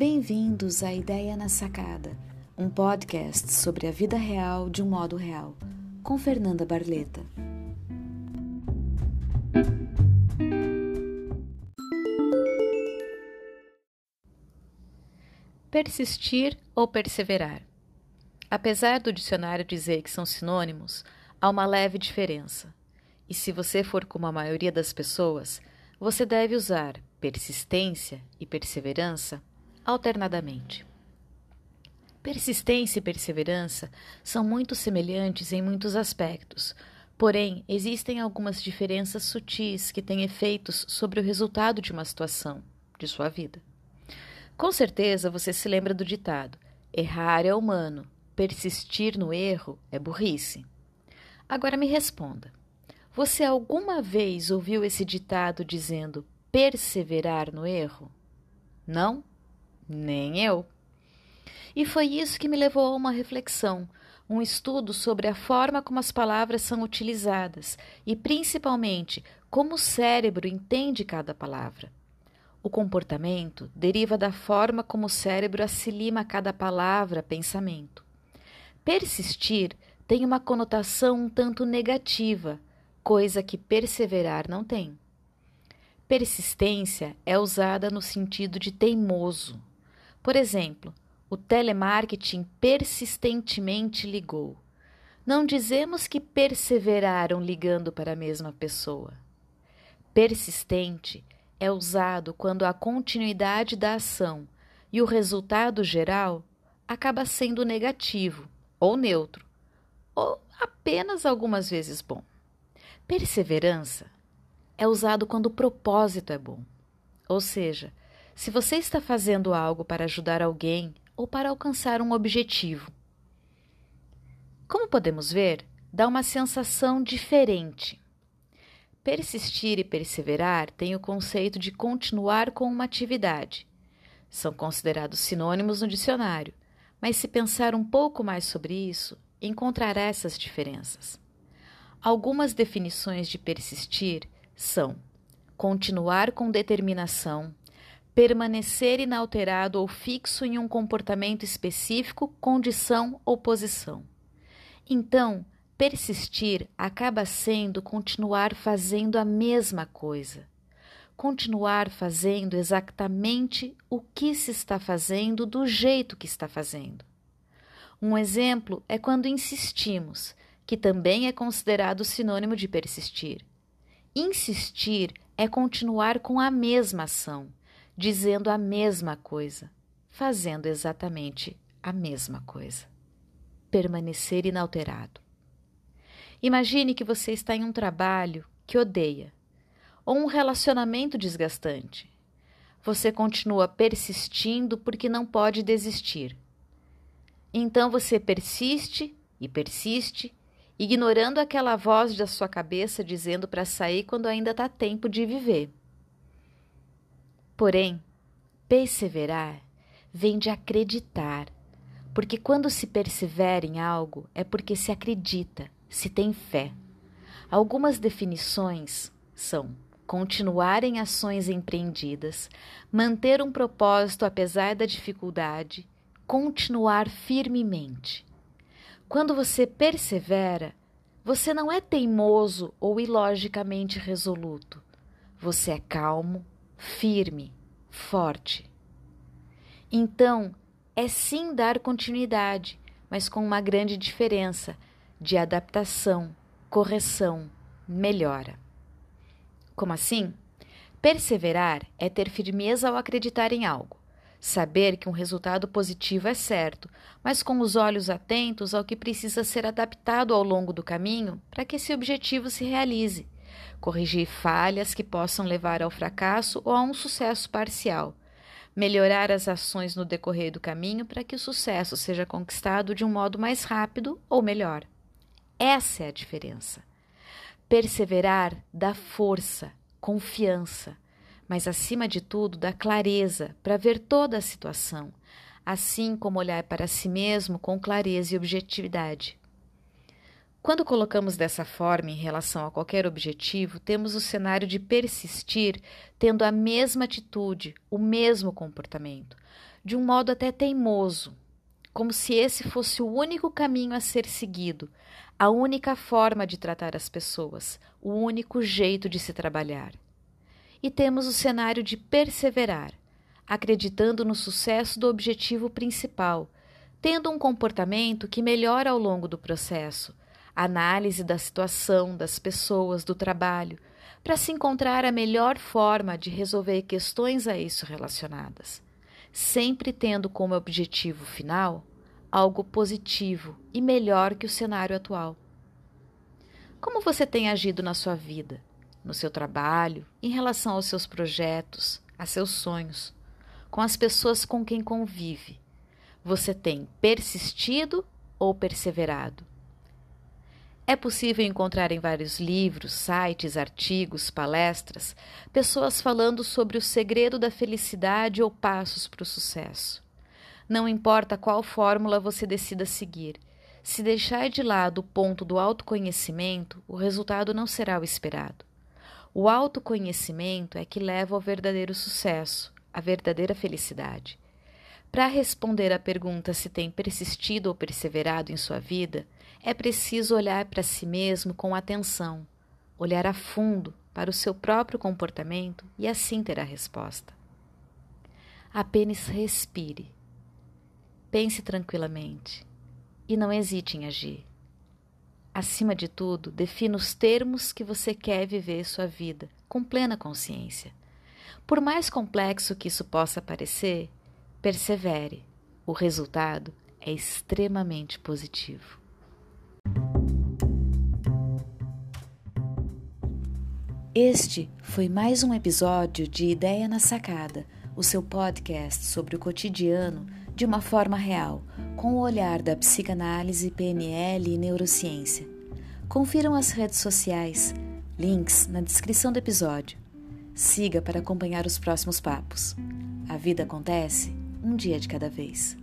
Bem-vindos à Ideia na Sacada, um podcast sobre a vida real de um modo real, com Fernanda Barleta. Persistir ou perseverar? Apesar do dicionário dizer que são sinônimos, há uma leve diferença. E se você for como a maioria das pessoas, você deve usar persistência e perseverança alternadamente. Persistência e perseverança são muito semelhantes em muitos aspectos, porém existem algumas diferenças sutis que têm efeitos sobre o resultado de uma situação, de sua vida. Com certeza você se lembra do ditado: errar é humano, persistir no erro é burrice. Agora me responda: você alguma vez ouviu esse ditado dizendo perseverar no erro? Não? Nem eu. E foi isso que me levou a uma reflexão, um estudo sobre a forma como as palavras são utilizadas e, principalmente, como o cérebro entende cada palavra. O comportamento deriva da forma como o cérebro assimila cada palavra, pensamento. Persistir tem uma conotação um tanto negativa, coisa que perseverar não tem. Persistência é usada no sentido de teimoso. Por exemplo, o telemarketing persistentemente ligou. Não dizemos que perseveraram ligando para a mesma pessoa. Persistente é usado quando a continuidade da ação e o resultado geral acaba sendo negativo ou neutro, ou apenas algumas vezes bom. Perseverança é usado quando o propósito é bom, ou seja, se você está fazendo algo para ajudar alguém ou para alcançar um objetivo. Como podemos ver, dá uma sensação diferente. Persistir e perseverar têm o conceito de continuar com uma atividade. São considerados sinônimos no dicionário, mas se pensar um pouco mais sobre isso, encontrará essas diferenças. Algumas definições de persistir são continuar com determinação, permanecer inalterado ou fixo em um comportamento específico, condição ou posição. Então, persistir acaba sendo continuar fazendo a mesma coisa. Continuar fazendo exatamente o que se está fazendo do jeito que está fazendo. Um exemplo é quando insistimos, que também é considerado sinônimo de persistir. Insistir é continuar com a mesma ação dizendo a mesma coisa, fazendo exatamente a mesma coisa. Permanecer inalterado. Imagine que você está em um trabalho que odeia ou um relacionamento desgastante. Você continua persistindo porque não pode desistir. Então você persiste e persiste, ignorando aquela voz da sua cabeça dizendo para sair quando ainda está tempo de viver. Porém, perseverar vem de acreditar, porque quando se persevera em algo é porque se acredita, se tem fé. Algumas definições são continuar em ações empreendidas, manter um propósito apesar da dificuldade, continuar firmemente. Quando você persevera, você não é teimoso ou ilogicamente resoluto. Você é calmo, firme, forte. Então, é sim dar continuidade, mas com uma grande diferença de adaptação, correção, melhora. Como assim? Perseverar é ter firmeza ao acreditar em algo, saber que um resultado positivo é certo, mas com os olhos atentos ao que precisa ser adaptado ao longo do caminho para que esse objetivo se realize corrigir falhas que possam levar ao fracasso ou a um sucesso parcial, melhorar as ações no decorrer do caminho para que o sucesso seja conquistado de um modo mais rápido ou melhor. Essa é a diferença. Perseverar dá força, confiança, mas acima de tudo dá clareza para ver toda a situação, assim como olhar para si mesmo com clareza e objetividade. Quando colocamos dessa forma em relação a qualquer objetivo, temos o cenário de persistir tendo a mesma atitude, o mesmo comportamento, de um modo até teimoso, como se esse fosse o único caminho a ser seguido, a única forma de tratar as pessoas, o único jeito de se trabalhar. E temos o cenário de perseverar, acreditando no sucesso do objetivo principal, tendo um comportamento que melhora ao longo do processo análise da situação, das pessoas, do trabalho, para se encontrar a melhor forma de resolver questões a isso relacionadas, sempre tendo como objetivo final algo positivo e melhor que o cenário atual. Como você tem agido na sua vida, no seu trabalho, em relação aos seus projetos, a seus sonhos, com as pessoas com quem convive? Você tem persistido ou perseverado? É possível encontrar em vários livros, sites, artigos, palestras, pessoas falando sobre o segredo da felicidade ou passos para o sucesso. Não importa qual fórmula você decida seguir, se deixar de lado o ponto do autoconhecimento, o resultado não será o esperado. O autoconhecimento é que leva ao verdadeiro sucesso, à verdadeira felicidade. Para responder à pergunta se tem persistido ou perseverado em sua vida, é preciso olhar para si mesmo com atenção, olhar a fundo para o seu próprio comportamento e assim ter a resposta. Apenas respire, pense tranquilamente e não hesite em agir. Acima de tudo, defina os termos que você quer viver sua vida com plena consciência. Por mais complexo que isso possa parecer, Persevere, o resultado é extremamente positivo. Este foi mais um episódio de Ideia na Sacada, o seu podcast sobre o cotidiano de uma forma real, com o olhar da psicanálise, PNL e neurociência. Confiram as redes sociais, links na descrição do episódio. Siga para acompanhar os próximos papos. A vida acontece um dia de cada vez.